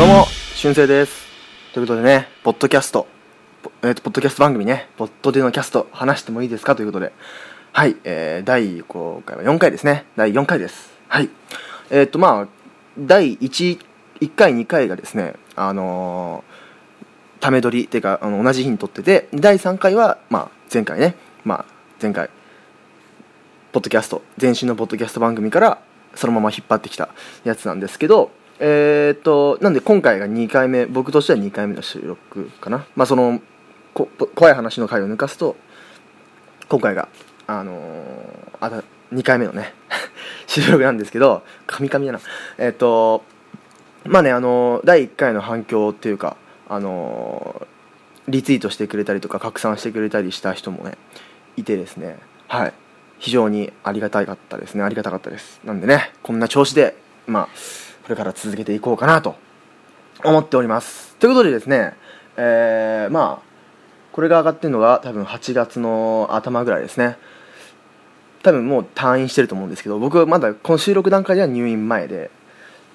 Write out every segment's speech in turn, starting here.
どうも、俊生です。ということでね、ポッドキャスト、ポえっ、と、ポッドキャスト番組ね、ポッドでのキャスト、話してもいいですかということで、はい、えー、第、今回は4回ですね。第4回です。はい。えっ、と、まあ、第1、1回、2回がですね、あのー、ため撮りっていうか、あの、同じ日に撮ってて、第3回は、まあ、前回ね、まあ、前回、ポッドキャスト前身のポッドキャスト番組からそのまま引っ張ってきたやつなんですけどえー、っとなんで今回が2回目僕としては2回目の収録かな。まあそのこ怖い話の回を抜かすと今回があのー、あた2回目のね 収録なんですけどカミカミだな。えー、っとまあねあの第1回の反響っていうかあのリツイートしてくれたりとか拡散してくれたりした人もねいてですね。はい。非常にありがたかったですね。ありがたかったです。なんでねこんな調子でまあこれから続けていこうかなと思っております。ということでですねえー、まあこれが上がってるのが多分8月の頭ぐらいですね。多分もう退院してると思うんですけど僕はまだこの収録段階では入院前で。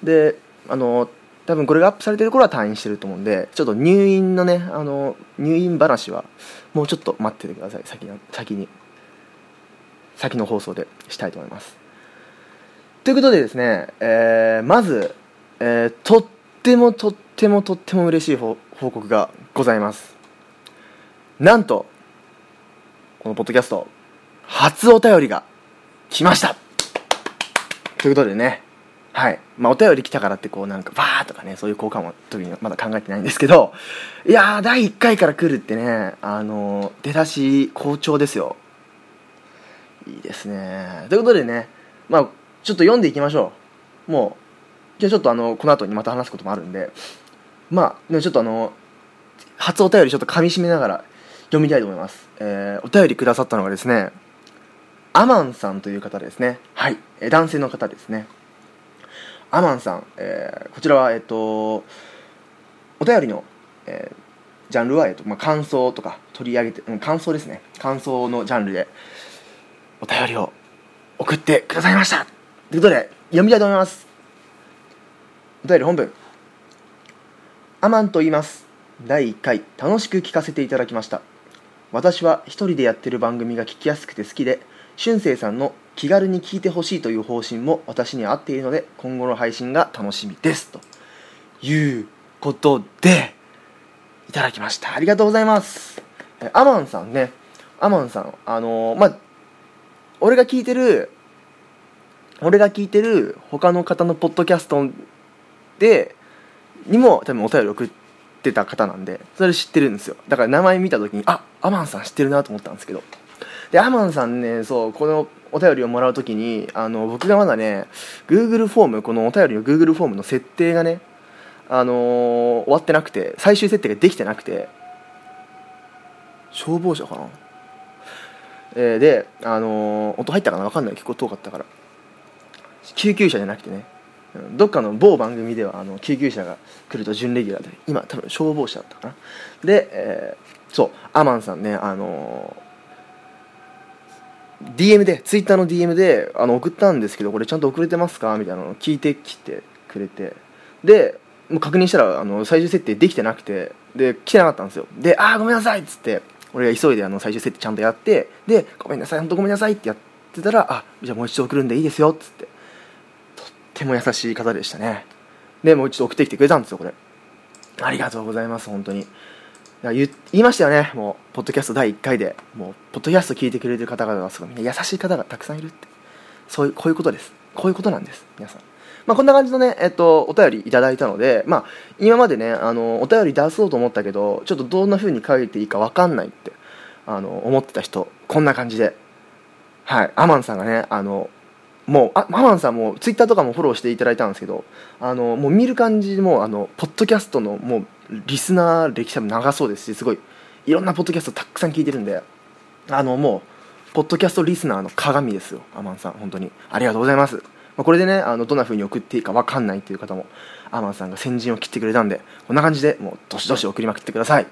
であの多分これがアップされてる頃は退院してると思うんでちょっと入院のねあの入院話はもうちょっと待っててください。先先に先の放送でしたいと思います。ということでですね、えーまず、えーとってもとってもとっても嬉しい報告がございます。なんとこのポッドキャスト初お便りが来ました。ということでねはい。まあ、お便り来たからってこうなんかバーとかねそういう効果も時にまだ考えてないんですけどいやー第1回から来るってねあのー出だし好調ですよ。いいですね。ということでねまあちょっと読んでいきましょう。もうじゃあちょっとあのこの後にまた話すこともあるんで。まあでもちょっとあの初お便りちょっと噛み締めながら読みたいと思います、えーお便りくださったのがですねアマンさんという方ですね。はい、え男性の方ですね。アマンさん、えーこちらはえっ、とお便りの、えージャンルは、えっとまあ、感想とか取り上げて、うん、感想ですね。感想のジャンルでお便りを送ってくださいました。ということで読みたいと思います。お便り本文。アマンと言います。第1回楽しく聞かせていただきました。私は一人でやってる番組が聞きやすくて好きで俊生さんの気軽に聞いてほしいという方針も私に合っているので今後の配信が楽しみです。ということでいただきました。ありがとうございます。アマンさんね。アマンさんあのーまあ俺が聞いてる俺が聞いてる他の方のポッドキャストでにも多分お便り送ってた方なんでそれ知ってるんですよ。だから名前見た時にあアマンさん知ってるなと思ったんですけど。でアマンさんねそうこのお便りをもらう時にあの僕がまだね Google フォームこのお便りの Google フォームの設定がねあのー終わってなくて最終設定ができてなくて消防車かな？えーで、あのー音入ったかな？分かんない。結構遠かったから。救急車じゃなくてねどっかの某番組ではあの救急車が来ると準レギュラーで今多分消防車だったかな。で、えーそうアマンさんねあのー DM でツイッターの DM であの送ったんですけどこれちゃんと送れてますか？みたいなのを聞いてきてくれて。でもう確認したらあの最終設定できてなくてで来てなかったんですよ。で「ああごめんなさい」っつって俺が急いであの最終設定ちゃんとやってで「ごめんなさい本当ごめんなさい」ってやってたら「あじゃあもう一度送るんでいいですよ」っつって。っても優しい方でしたね。でもう一度送ってきてくれたんですよこれ。ありがとうございます本当に。言いましたよねもうポッドキャスト第1回で。もうポッドキャスト聞いてくれてる方々がすごいみんな優しい方がたくさんいるって。そういうこういうことです。こういうことなんです皆さん。まあこんな感じのねえっとお便りいただいたのでまあ今までねあのお便り出そうと思ったけどちょっとどんな風に書いていいか分かんないってあの思ってた人こんな感じで。はい。アマンさんがねあのもうあアマンさんもツイッターとかもフォローしていただいたんですけどあのもう見る感じもあのポッドキャストのもうリスナー歴多分長そうですしすごいいろんなポッドキャストたくさん聞いてるんであのもうポッドキャストリスナーの鏡ですよアマンさん本当に。ありがとうございます、まあ、これでねあのどんな風に送っていいか分かんないっていう方もアマンさんが先陣を切ってくれたんでこんな感じでもうどしどし送りまくってください。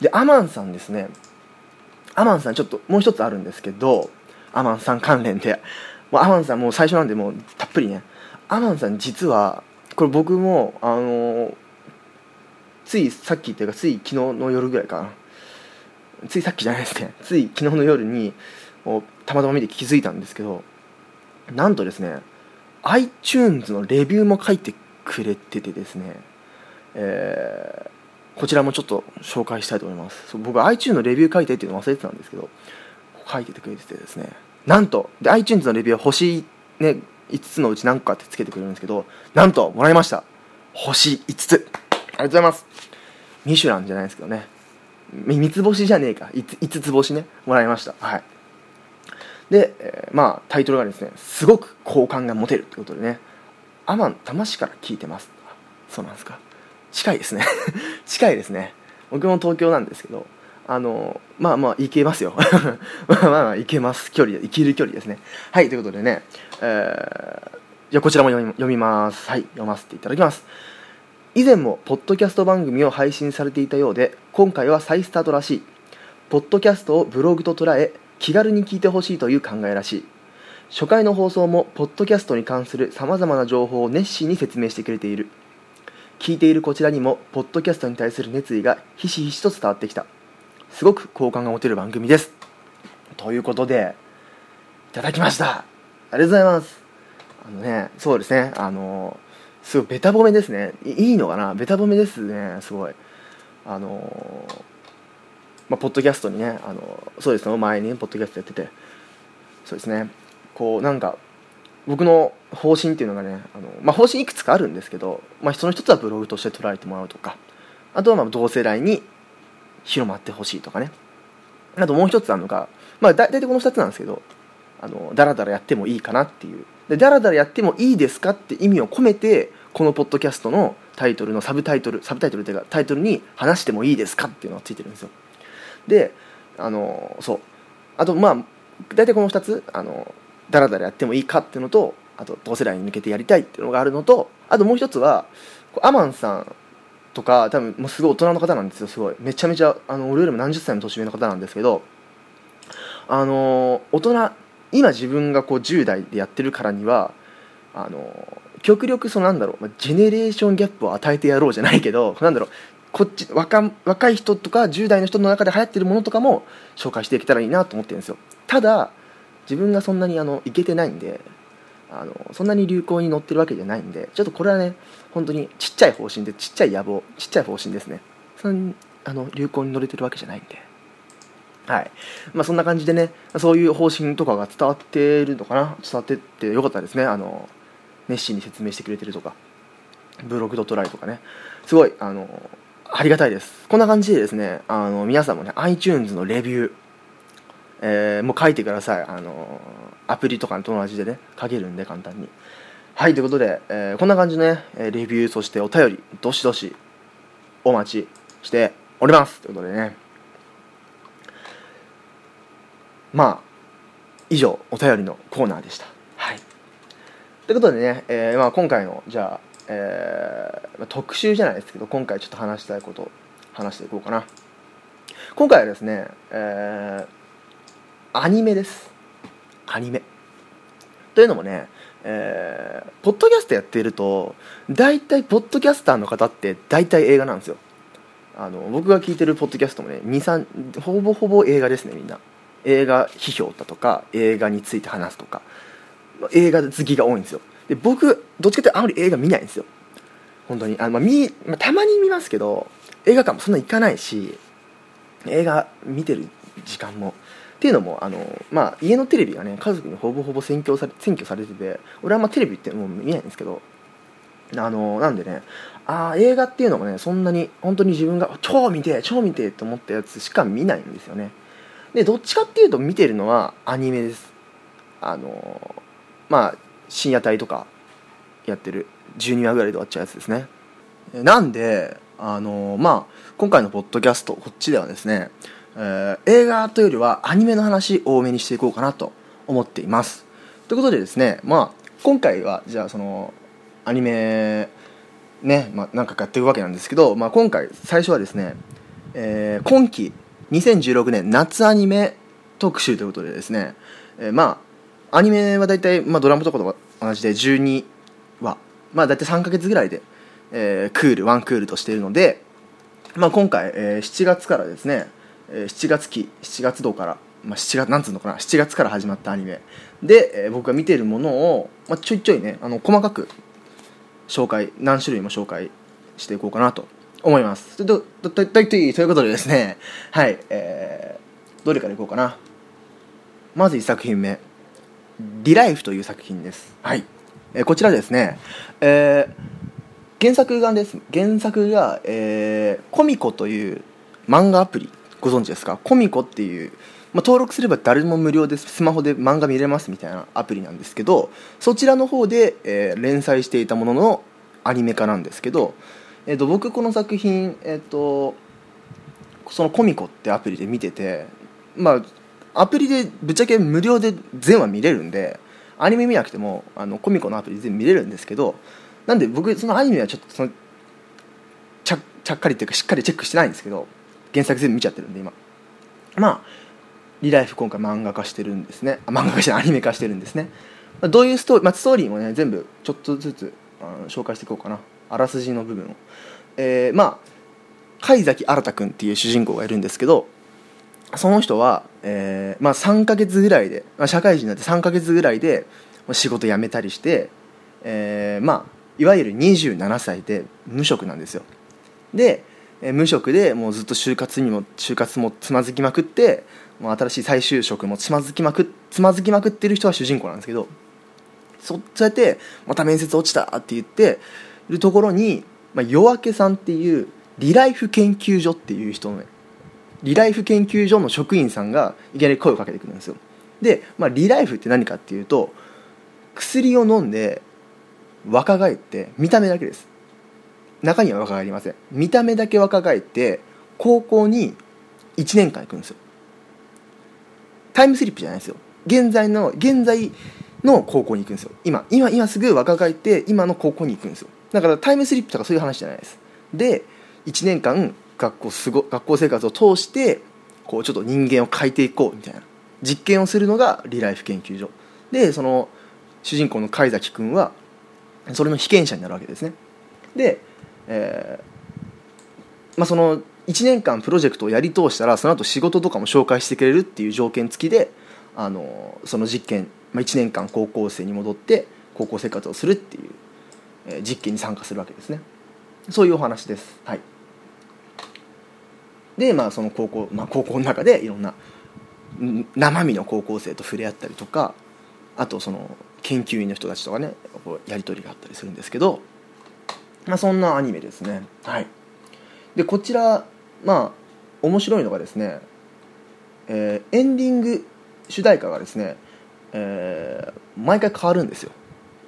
でアマンさんですね。アマンさんちょっともう一つあるんですけどアマンさん関連で。もうアマンさんもう最初なんでもうたっぷりね。アマンさん実はこれ僕もあのついさっきっていうかつい昨日の夜ぐらいかな。ついさっきじゃないですね。つい昨日の夜にたまたま見て気づいたんですけどなんとですね iTunes のレビューも書いてくれててですね、えー、こちらもちょっと紹介したいと思います。僕 iTunes のレビュー書いてっていうの忘れてたんですけど書いててくれててですね。なんとで iTunes のレビューは星、ね、5つのうち何個かってつけてくれるんですけどなんともらいました。星5つ。ありがとうございます。ミシュランじゃないですけどね。三つ星じゃねえか。5, つ星ね。もらいました。はい。で、えー、まあタイトルがですねすごく好感が持てるということでね。アマン魂から聞いてます。そうなんですか。近いですね。近いですね。僕も東京なんですけどあのまあまあ行けますよ。まあまあ行けます距離行ける距離ですね。はいということでね、えー、じゃあこちらも読み読みます。はい読ませていただきます。以前もポッドキャスト番組を配信されていたようで今回は再スタートらしい。ポッドキャストをブログと捉え気軽に聞いてほしいという考えらしい。初回の放送もポッドキャストに関するさまざまな情報を熱心に説明してくれている。聞いているこちらにもポッドキャストに対する熱意がひしひしと伝わってきた。すごく好感が持てる番組です。ということでいただきました。ありがとうございます。あのねそうですね。あのすごいベタ褒めですね。いいのかな？ベタ褒めですね。すごい。あのまあ、ポッドキャストにねあのそうですね。前に、ポッドキャストやってて。そうですね。こうなんか僕の方針っていうのがねあの、まあ、方針いくつかあるんですけど、まあ、その一つはブログとして捉えてもらうとか。あとはまあ同世代に広まってほしいとかね。あともう一つあるのが、まあ、大体この2つなんですけどあのダラダラやってもいいかなっていう。でダラダラやってもいいですかって意味を込めてこのポッドキャストのタイトルのサブタイトルサブタイトルっていうかタイトルに話してもいいですかっていうのがついてるんですよ。であのそう。あとまあ大体この2つあのダラダラやってもいいかっていうのとあと同世代に向けてやりたいっていうのがあるのとあともう一つはアマンさんとか多分もうすごい大人の方なんですよすごい。めちゃめちゃあの俺よりも何十歳も年上の方なんですけどあの大人今自分がこう10代でやってるからにはあの極力そのなんだろうジェネレーションギャップを与えてやろうじゃないけど なんだろうこっち若若い人とか10代の人の中で流行ってるものとかも紹介していけたらいいなと思ってるんですよ。ただ自分がそんなにあのいけてないんであのそんなに流行に乗ってるわけじゃないんでちょっとこれはね本当にちっちゃい方針でちっちゃい野望ちっちゃい方針ですね。そんあの流行に乗れてるわけじゃないんで。はい。まあそんな感じでねそういう方針とかが伝わってるのかな？伝わってってよかったですね。あの熱心に説明してくれてるとかブログドトライとかね。すごいあのありがたいです。こんな感じでですねあの皆さんもね iTunes のレビューえー、もう書いてください。あのアプリとかの友達でね書けるんで簡単に。はいということで、えー、こんな感じのねレビューそしてお便りどしどしお待ちしております。ということでね。まあ以上お便りのコーナーでした。はい。ということでね、えーまあ、今回のじゃあ、えー、特集じゃないですけど今回ちょっと話したいこと話していこうかな。今回はですね、えー、アニメです。アニメ。というのもねえー、ポッドキャストやっていると大体ポッドキャスターの方って大体映画なんですよ。あの僕が聞いてるポッドキャストもね23ほぼほぼ映画ですねみんな。映画批評だとか映画について話すとか映画好きが多いんですよ。で僕どっちかっていうとあまり映画見ないんですよ。本当に。あの、まあ見まあ、たまに見ますけど映画館もそんな行かないし映画見てる時間もっていうのもあの、まあ、家のテレビがね家族にほぼほぼ占拠され占拠されてて俺はあんまテレビってもう見ないんですけどあのなんでねあ映画っていうのもねそんなに本当に自分が超見て超見てって思ったやつしか見ないんですよね。でどっちかっていうと見てるのはアニメです。あのまあ深夜帯とかやってる12話ぐらいで終わっちゃうやつですね。なんであのまあ今回のポッドキャストこっちではですねえー、映画というよりはアニメの話多めにしていこうかなと思っています。ということでですねまあ今回はじゃあそのアニメね、まあ、何回かやっていくわけなんですけど、まあ、今回最初はですね、えー、今期2016年夏アニメ特集ということでですね、えー、まあアニメは大体、まあ、ドラマとかと同じで12話まあ大体3ヶ月ぐらいで、えー、クールワンクールとしているのでまあ、今回、えー、7月からですね、7月期7月度から、まあ、7月なんつうのかな7月から始まったアニメ。で、えー、僕が見ているものを、まあ、ちょいちょいねあの細かく紹介何種類も紹介していこうかなと思います。ととととということでですね。はい、えー、どれからいこうかな。まず1作品目「リライフ」という作品です。はい、えー、こちらですね。えー原作がです原作が、えー、コミコという漫画アプリご存知ですか？コミコっていう、まあ、登録すれば誰も無料でスマホで漫画見れますみたいなアプリなんですけどそちらの方で、えー、連載していたもののアニメ化なんですけど、えーと、僕この作品、えーと、そのコミコってアプリで見ててまあアプリでぶっちゃけ無料で全話見れるんでアニメ見なくてもあのコミコのアプリで全部見れるんですけどなんで僕そのアニメはちょっとそのちゃちゃっかりっていうかしっかりチェックしてないんですけど原作全部見ちゃってるんで今。まあリライフ今回漫画化してるんですね。あ漫画化してアニメ化してるんですね。どういうストーリー、まあ、ストーリーもね全部ちょっとずつあの紹介していこうかな。あらすじの部分を。えー、まあ貝崎新君っていう主人公がいるんですけどその人は、えーまあ、3か月ぐらいで、まあ、社会人になって3か月ぐらいで仕事辞めたりして、えー、まあいわゆる27歳で無職なんですよ。で無職でもうずっと就活にも就活もつまずきまくってもう新しい再就職もつまずきまくつまずきまくってる人は主人公なんですけどそそうやってまた面接落ちたって言っているところに、まあ、夜明けさんっていうリライフ研究所っていう人のねリライフ研究所の職員さんがいきなり声をかけてくるんですよ。で、まあ、リライフって何かっていうと薬を飲んで若返って見た目だけです。中には若返りません。見た目だけ若返って高校に1年間行くんですよ。タイムスリップじゃないですよ。現在の現在の高校に行くんですよ。今今今すぐ若返って今の高校に行くんですよ。だからタイムスリップとかそういう話じゃないです。で1年間学校すご学校生活を通してこうちょっと人間を変えていこうみたいな。実験をするのがリライフ研究所。でその主人公の貝崎君はそれの被験者になるわけですね。で、えーまあ、その1年間プロジェクトをやり通したらその後仕事とかも紹介してくれるっていう条件付きであのその実験、まあ、1年間高校生に戻って高校生活をするっていう、えー、実験に参加するわけですね。そういうお話です。はい。でまあその高校、まあ、高校の中でいろんな生身の高校生と触れ合ったりとかあとその研究員の人たちとかねやり取りがあったりするんですけど、まあ、そんなアニメですね。はい。でこちらまあ面白いのがですね、えー、エンディング主題歌がですね、えー、毎回変わるんですよ。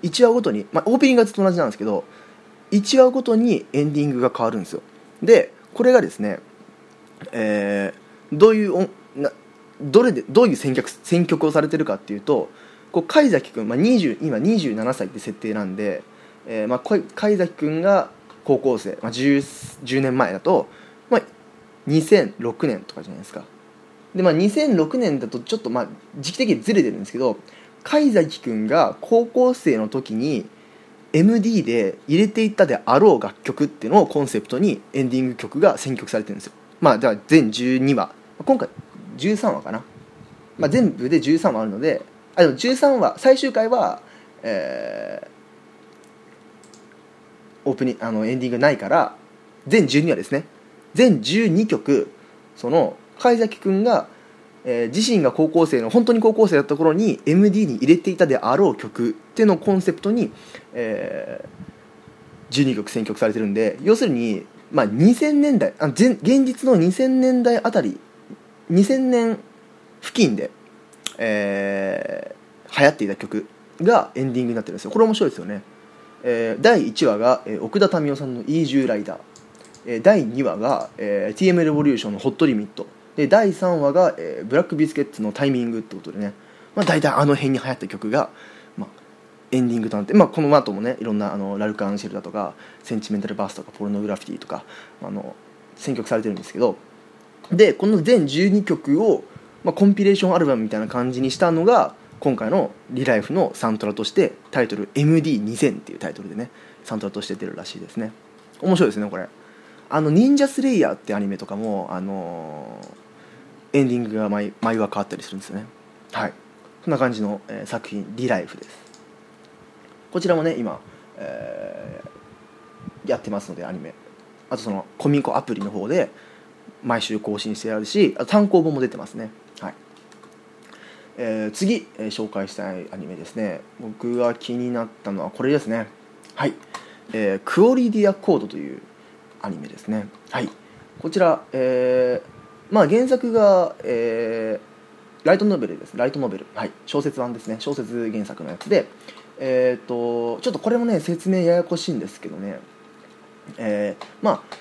1話ごとに、まあ、オープニングがずっと同じなんですけど1話ごとにエンディングが変わるんですよ。でこれがですね、えー、どういうなどれでどういう選曲選曲をされてるかっていうとこう貝崎君、まあ、20今27歳って設定なんで、えーまあ、貝崎君が高校生、まあ10、10, 年前だと、まあ、2006年とかじゃないですか。で、まあ、2006年だとちょっとまあ時期的にずれてるんですけど貝崎君が高校生の時に MD で入れていったであろう楽曲っていうのをコンセプトにエンディング曲が選曲されてるんですよ。まあだから全12話。今回13話かな、まあ、全部で13話あるのであでも13話最終回は、えー、オープニングあのエンディングないから全12話ですね。全12曲その貝崎君が、えー、自身が高校生の本当に高校生だった頃に MD に入れていたであろう曲っていうのをコンセプトに、えー、12曲選曲されてるんで要するに、まあ、2000年代あ現実の2000年代あたり2000年付近でえー、流行っていた曲がエンディングになってるんですよ。これ面白いですよね、えー、第1話が、えー、奥田民生さんの「イージューライダー」えー、第2話が、えー、TM レボリューションの「ホットリミット」で第3話が、えー、ブラックビスケッツの「タイミング」ってことでね、まあ、大体あの辺に流行った曲が、まあ、エンディングとなって、まあ、この後もねいろんなあのラルク・アンシェルだとかセンチメンタル・バースとかポルノグラフィティとかあの選曲されてるんですけど。でこの全12曲をまあ、コンピレーションアルバムみたいな感じにしたのが今回の「リライフ」のサントラとしてタイトル「MD2000」っていうタイトルでねサントラとして出るらしいですね。面白いですねこれ。あの忍者スレイヤーってアニメとかもあのエンディングが毎毎話変わったりするんですよね。はい。そんな感じの、えー作品「リライフ」です。こちらもね今、えーやってますのでアニメ。あとそのコミコアプリの方で毎週更新してあるしあと単行本も出てますね。えー次、えー紹介したいアニメですね。僕が気になったのはこれですね。はい、えークオリディアコードというアニメですね。はい。こちら、えーまあ原作が、えーライトノベルです。ライトノベル、はい、小説版ですね。小説原作のやつで。えっ、とちょっとこれもね説明ややこしいんですけどね。えーまあ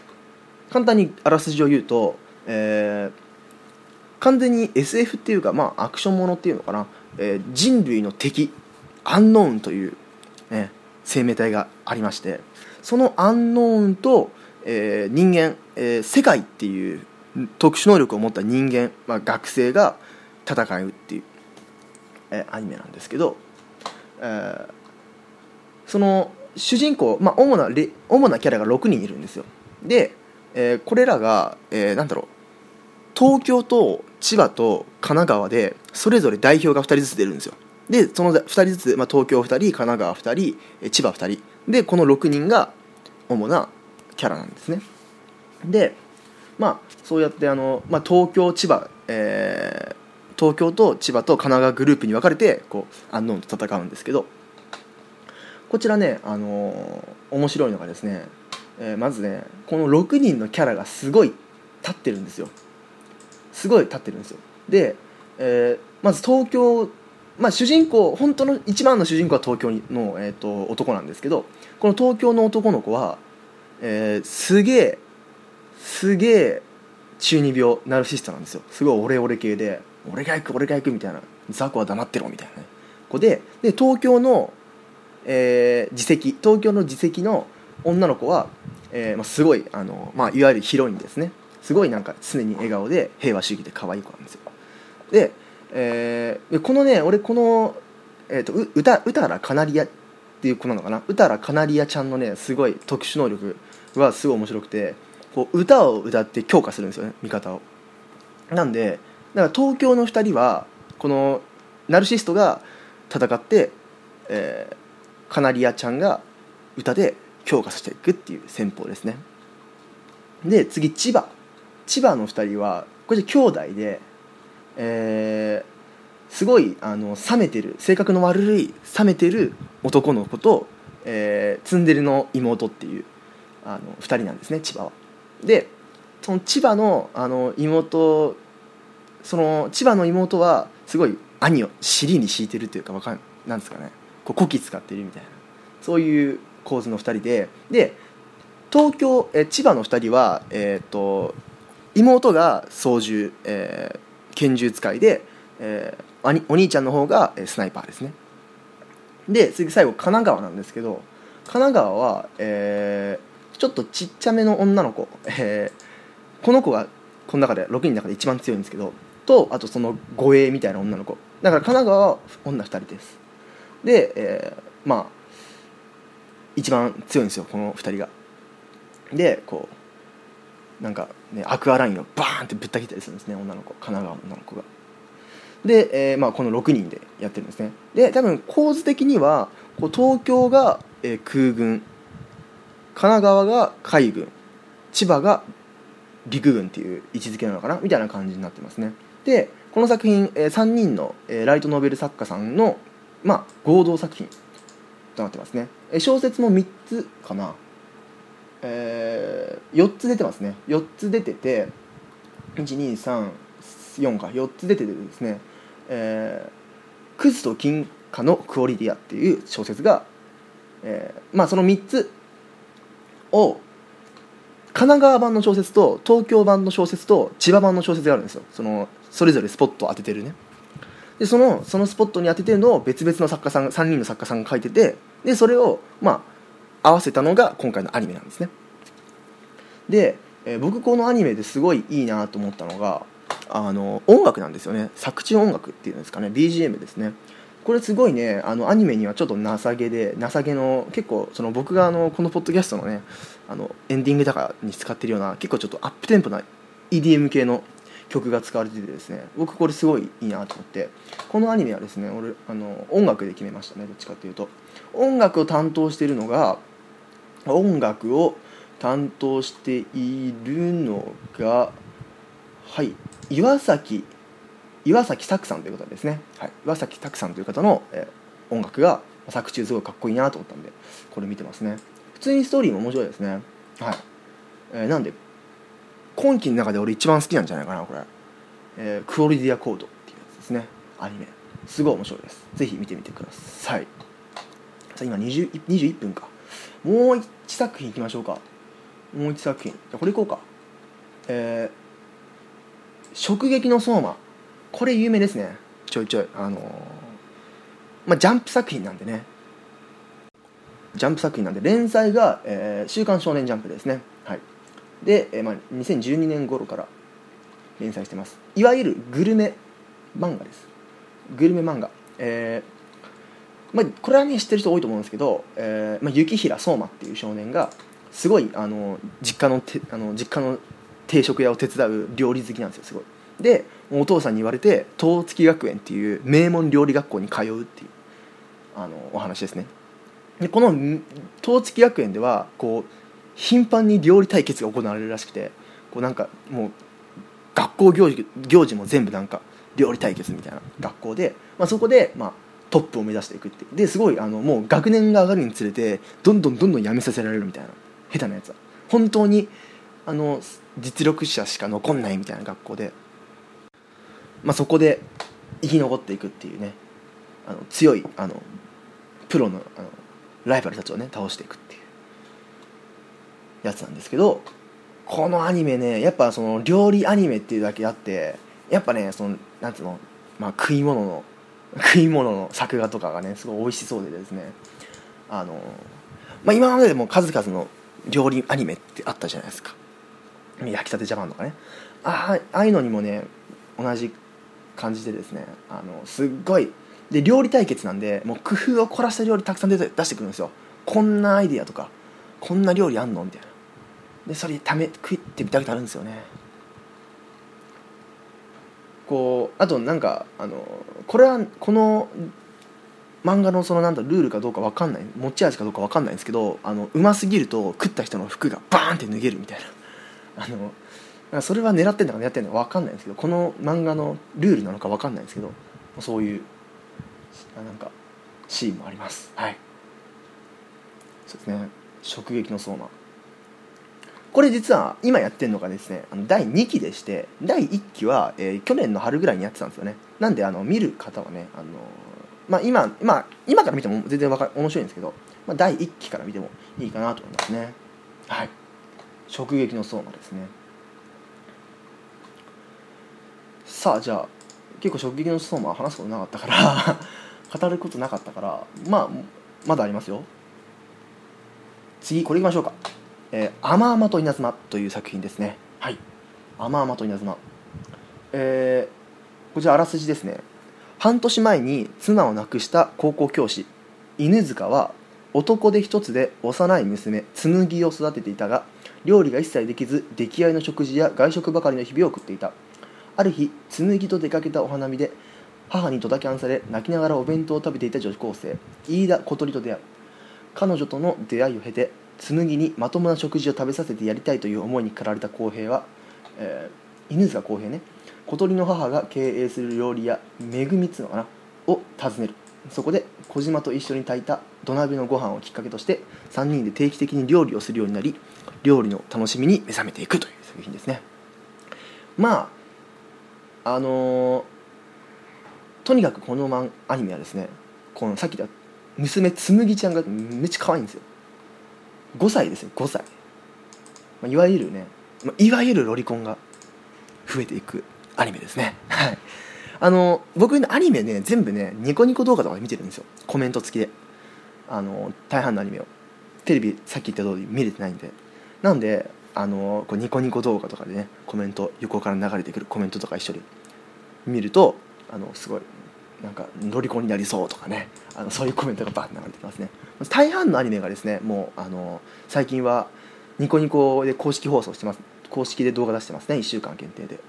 簡単にあらすじを言うと、えー完全に SF っていうか、まあ、アクションものっていうのかな、えー人類の敵アンノーンという、ね、生命体がありましてそのアンノーンと、えー人間、えー世界っていう特殊能力を持った人間、まあ、学生が戦うっていう、えーアニメなんですけど、えーその主人公、まあ、主な主なキャラが6人いるんですよ。で、えーこれらが、えーなんだろう東京と千葉と神奈川でそれぞれ代表が2人ずつ出るんですよ。でその2人ずつ、まあ、東京2人神奈川2人千葉2人。でこの6人が主なキャラなんですね。でまあそうやってあの、まあ、東京千葉、えー東京と千葉と神奈川グループに分かれてこうアンノーンと戦うんですけど。こちらね、あのー面白いのがですね、えーまずねこの6人のキャラがすごい立ってるんですよ。すごい立ってるんですよ。で、えーまず東京まあ主人公本当の一番の主人公は東京の、えー、と男なんですけどこの東京の男の子は、えーすげえすげえ中二病ナルシストなんですよ。すごいオレオレ系で俺が行く俺が行くみたいな雑魚は黙ってろみたいなね。子でで東京の、えー自責東京の自責の女の子は、えーまあ、すごいあの、まあ、いわゆるヒロインですね。すごいなんか常に笑顔で平和主義で可愛い子なんですよ。で,、えーこのね俺この、えー、とう歌うたらカナリアっていう子なのかな？うたらカナリアちゃんのねすごい特殊能力はすごい面白くてこう歌を歌って強化するんですよね味方を。なんでだから東京の2人はこのナルシストが戦って、えーカナリアちゃんが歌で強化していくっていう戦法ですね。で次千葉。千葉の2人はこれで兄弟で、えーすごいあの冷めてる性格の悪い冷めてる男の子と、えーツンデレの妹っていうあの2人なんですね千葉は。でその千葉のあの妹その千葉の妹はすごい兄を尻に敷いてるっていうかわかんなんですかね。ここき使ってるみたいな。そういう構図の2人で。で東京え千葉の2人は、えー、と妹が操縦、えー拳銃使いで、えーお兄ちゃんの方がスナイパーですね。で次最後神奈川なんですけど神奈川は、えーちょっとちっちゃめの女の子、えーこの子がこの中で6人の中で一番強いんですけどとあとその護衛みたいな女の子。だから神奈川は女2人です。で、えーまあ一番強いんですよこの2人が。でこうなんか、ね、アクアラインをバーンってぶった切ったりするんですね女の子。神奈川の女の子が。で、えーまあ、この6人でやってるんですね。で多分構図的にはこう東京が、えー空軍神奈川が海軍千葉が陸軍っていう位置づけなのかなみたいな感じになってますね。でこの作品、え3人の、えーライトノベル作家さんの、まあ、合同作品となってますね、えー小説も3つかな、え4つ出てますね。4つ出てて1234か。4つ出ててですね「えークズと金貨のクオリティア」っていう小説が、えーまあその3つを神奈川版の小説と東京版の小説と千葉版の小説があるんですよ。そのそれぞれスポットを当ててるね。でそのそのスポットに当ててるのを別々の作家さん3人の作家さんが書いててでそれをまあ合わせたのが今回のアニメなんですね。で、えー僕このアニメですごいいいなと思ったのがあの音楽なんですよね。作中音楽っていうんですかね。BGM ですね。これすごいねあのアニメにはちょっと情けで情けの結構その僕があのこのポッドキャストのねあのエンディングとかに使ってるような結構ちょっとアップテンポな EDM 系の曲が使われててですね。僕これすごいいいなと思って。このアニメはですね俺あの音楽で決めましたね。どっちかっていうと。音楽を担当してるのが音楽を担当しているのがはい岩崎岩崎拓さんという方ですね、はい、岩崎拓さんという方の、えー、音楽が作中すごいかっこいいなと思ったんでこれ見てますね。普通にストーリーも面白いですね。はい、えー、なんで今期の中で俺一番好きなんじゃないかなこれ、えー、クオリティアコードっていうやつですね。アニメ。すごい面白いです。ぜひ見てみてください。さあ今21分か。もう1作品いきましょうか。もう1作品。じゃこれいこうか。えー、直撃の相馬。これ有名ですね。ちょいちょい。あのー、まあジャンプ作品なんでね。ジャンプ作品なんで。連載が「えー、週刊少年ジャンプ」ですね。はい。で、えーまあ、2012年頃から連載してます。いわゆるグルメ漫画です。グルメ漫画。えー、まあ、これはね知ってる人多いと思うんですけど、えーまあ、雪平相馬っていう少年がすごいあの実家のてあの実家の定食屋を手伝う料理好きなんですよすごい。でお父さんに言われて東月学園っていう名門料理学校に通うっていうあのお話ですね。でこの東月学園ではこう頻繁に料理対決が行われるらしくてこうなんかもう学校行事行事も全部なんか料理対決みたいな学校で、まあ、そこで、まあ、トップを目指していくってですごいあのもう学年が上がるにつれてどんどんどんどん辞めさせられるみたいな下手なやつは。本当にあの実力者しか残んないみたいな学校で、まあ、そこで生き残っていくっていうね。あの強いあのプロのあのライバルたちをね倒していくっていうやつなんですけどこのアニメねやっぱその料理アニメっていうだけあってやっぱねそのなんつうの、まあ、食い物の食い物の作画とかがねすごい美味しそうでですね。あの、まあ、今まででも数々の料理アニメってあったじゃないですか。焼きたてジャパンとかね。あああいうのにもね同じ感じでですねあのすっごいで料理対決なんでもう工夫を凝らした料理たくさん出出してくるんですよ。こんなアイディアとかこんな料理あんのみたいな。でそれため食ってみたくなるんですよね。こうあとなんかあのこれはこの漫画のそのなんだルールかどうか分かんない持ち味かどうか分かんないんですけどあのうますぎると食った人の服がバーンって脱げるみたいな。あのそれは狙ってんだか狙ってんだか分かんないんですけどこの漫画のルールなのか分かんないんですけどそういうなんかシーンもあります。はい。そうですね。直撃の相馬。これ実は今やってるのがですね第2期でして第1期は、えー、去年の春ぐらいにやってたんですよね。なんであの見る方はねあの、まあ今、今今から見ても全然わか面白いんですけど、まあ、第1期から見てもいいかなと思いますね。はい。直撃の相馬ですね。さあじゃあ結構直撃の相馬話すことなかったから 語ることなかったからまあまだありますよ。次これいきましょうか。えー、甘々と稲妻という作品ですね。はい。甘々と稲妻。えー、こちらあらすじですね。半年前に妻を亡くした高校教師犬塚は男手一つで幼い娘紬を育てていたが料理が一切できず出来合いの食事や外食ばかりの日々を送っていた。ある日紬と出かけたお花見で母にドタキャンされ泣きながらお弁当を食べていた女子高生飯田小鳥と出会う。彼女との出会いを経て紬にまともな食事を食べさせてやりたいという思いに駆られた浩平は、えー、犬塚浩平ね小鳥の母が経営する料理屋めぐみつのかなを訪ねる。そこで小島と一緒に炊いた土鍋のご飯をきっかけとして3人で定期的に料理をするようになり料理の楽しみに目覚めていくという作品ですね。まああのー、とにかくこのマンアニメはですねこのさっき言った娘紬ちゃんがめっちゃ可愛いんですよ。5歳ですよ5歳、まあ、いわゆるね、まあ、いわゆるロリコンが増えていくアニメですね。はい。あの僕アニメね全部ねニコニコ動画とかで見てるんですよ。コメント付きで。あの大半のアニメを。テレビさっき言った通り見れてないんで。なんであのこうニコニコ動画とかでねコメント横から流れてくるコメントとか一緒に見るとあのすごいなんかロリコンになりそうとかね。あのそういうコメントがバーッと流れてきますね大半のアニメがですねもうあの最近はニコニコで公式放送してます。公式で動画出してますね。1週間限定で。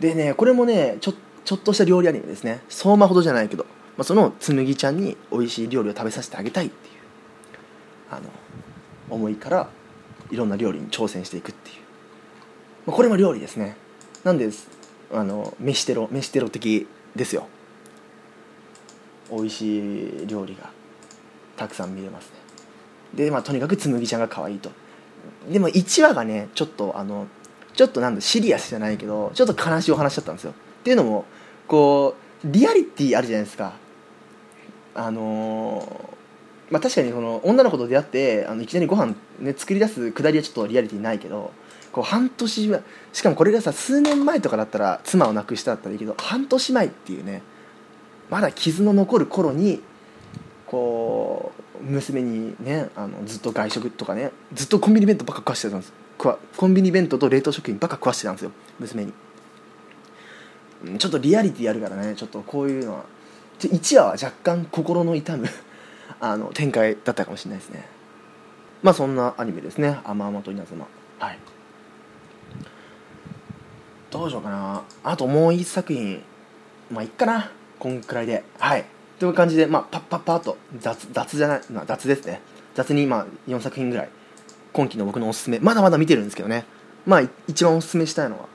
でねこれもねちょちょっとした料理アニメですね。相馬ほどじゃないけど、まあ、その紬ちゃんに美味しい料理を食べさせてあげたいっていうあの思いからいろんな料理に挑戦していくっていう、まあ、これも料理ですね。なんであの飯テロ飯テロ的ですよ。美味しい料理がたくさん見れますね。でまあとにかく紬ちゃんが可愛いと。でも1話がねちょっとあのちょっとなんだシリアスじゃないけどちょっと悲しいお話だったんですよ。っていうのもこうリアリティあるじゃないですか。あの、まあ確かにその女の子と出会ってあのいきなりご飯ね作り出すくだりはちょっとリアリティないけどこう半年しかもこれがさ数年前とかだったら妻を亡くしただったらいいけど半年前っていうねまだ傷の残る頃にこう娘にねあのずっと外食とかねずっとコンビニ弁当ばっか食わしてたんです。コンビニ弁当と冷凍食品ばっか食わしてたんですよ娘に。ちょっとリアリティあるからねちょっとこういうのは。1話は若干心の痛む あの展開だったかもしれないですね。まあそんなアニメですね「あまあまと稲妻」はい。どうしようかな。あともう1作品。まあいっかな。こんくらいで。はい。という感じでまあパッパッパッと雑雑じゃないまあ雑ですね。雑に今4作品ぐらい。今期の僕のおすすめ。まだまだ見てるんですけどね。まあ一番おすすめしたいのは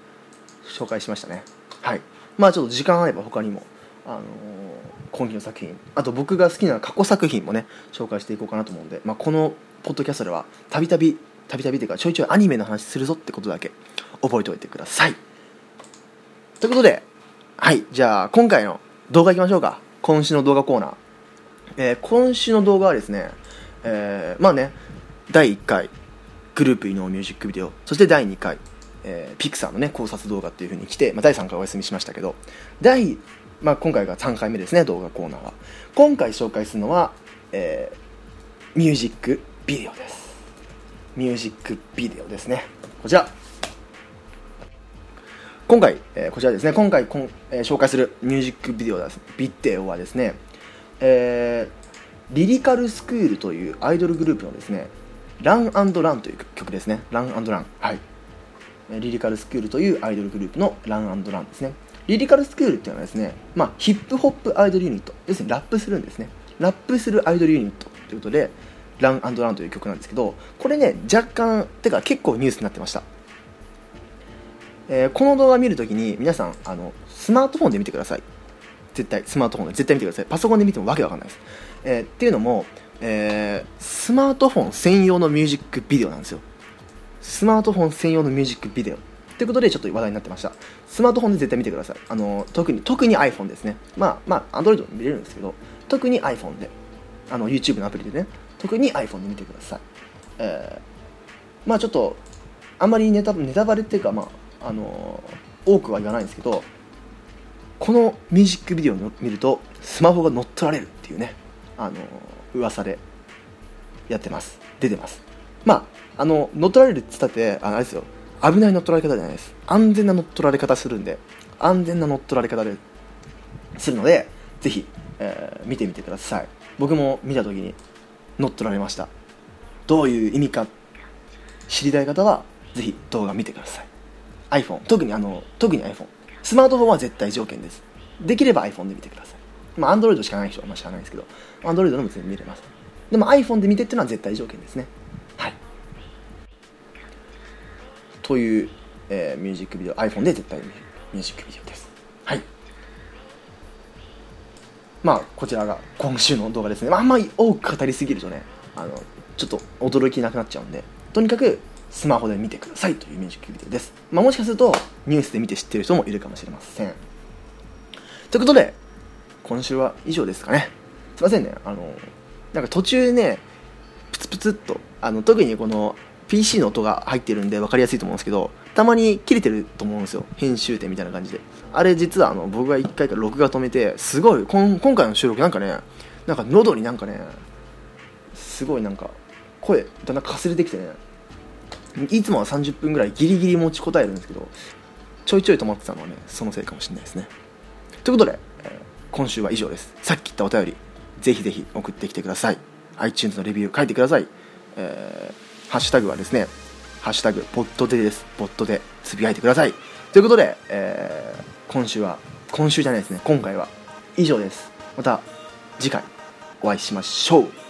紹介しましたね。はい。まあちょっと時間あれば他にもあのー、今期の作品。あと僕が好きな過去作品もね紹介していこうかなと思うんで、まあ、このポッドキャストではたびたびたびたびというかちょいちょいアニメの話するぞってことだけ覚えておいてください。ということではい。じゃあ今回の動画いきましょうか。今週の動画コーナー、えー、今週の動画はですね、えー、まあね第1回グループ異能ミュージックビデオ。そして第2回、えー、ピクサーのね考察動画っていう風に来て、まあ、第3回お休みしましたけど。第、まあ、今回が3回目ですね動画コーナーは。今回紹介するのは、えー、ミュージックビデオです。ミュージックビデオですね。こちら。今回、えー、こちらですね今回こん、えー、紹介するミュージックビデオですビデオはですね、えー、リリカルスクールというアイドルグループのですねランランという曲ですね。ランラン。はい。リリカルスクールというアイドルグループのランランですね。リリカルスクールっていうのはですね、まあ、ヒップホップアイドルユニット。要するにラップするんですね。ラップするアイドルユニットということで、ランランという曲なんですけど、これね、若干、てか結構ニュースになってました。えー、この動画見るときに皆さんあのスマートフォンで見てください。絶対スマートフォンで。絶対見てください。パソコンで見てもわけわかんないです、えー、っていうのもえー、スマートフォン専用のミュージックビデオなんですよ。スマートフォン専用のミュージックビデオ。ということでちょっと話題になってました。スマートフォンで絶対見てください。あの特に特に iPhone ですね。まあまあ Android も見れるんですけど特に iPhone で。あの YouTube のアプリでね。特に iPhone で見てください、えー、まあちょっとあんまりネタネタバレっていうかまああの多くは言わないんですけどこのミュージックビデオを見るとスマホが乗っ取られるっていうねあの噂でやってます。出てます。まああの乗っ取られるっつったってああれですよ。危ない乗っ取られ方じゃないです。安全な乗っ取られ方するんで安全な乗っ取られ方でするのでぜひ、えー、見てみてください。僕も見た時に乗っ取られました。どういう意味か知りたい方はぜひ動画見てください。iPhone 特にあの特に iPhone スマートフォンは絶対条件ですできれば iPhone で見てくださいまあ、Android しかない人はまあ知らないですけど、Android でも別に見れます。でも iPhone で見てっていうのは絶対条件ですね。はい。という、えー、ミュージックビデオ、iPhone で絶対見るミュージックビデオです。はい。まあ、こちらが今週の動画ですね。あ、あんまり多く語りすぎるとね、あの、ちょっと驚きなくなっちゃうんで、とにかくスマホで見てくださいというミュージックビデオです。まあ、もしかするとニュースで見て知ってる人もいるかもしれません。ということで、今週は以上ですかね。すいませんね。あの、なんか途中ね、プツプツっと、あの、特にこの PC の音が入ってるんで分かりやすいと思うんですけど、たまに切れてると思うんですよ。編集点みたいな感じで。あれ実はあの、僕が1回から録画止めて、すごい、今回の収録なんかね、なんか喉になんかね、すごいなんか、声、だんだんかすれてきてね、いつもは30分ぐらいギリギリ持ちこたえるんですけど、ちょいちょい止まってたのはね、そのせいかもしれないですね。ということで、えー今週は以上です。さっき言ったお便りぜひぜひ送ってきてください。iTunes のレビュー書いてください、えーハッシュタグはですねハッシュタグポットでです。ポットでつぶやいてください。ということで、えー今週は今週じゃないですね今回は以上です。また次回お会いしましょう。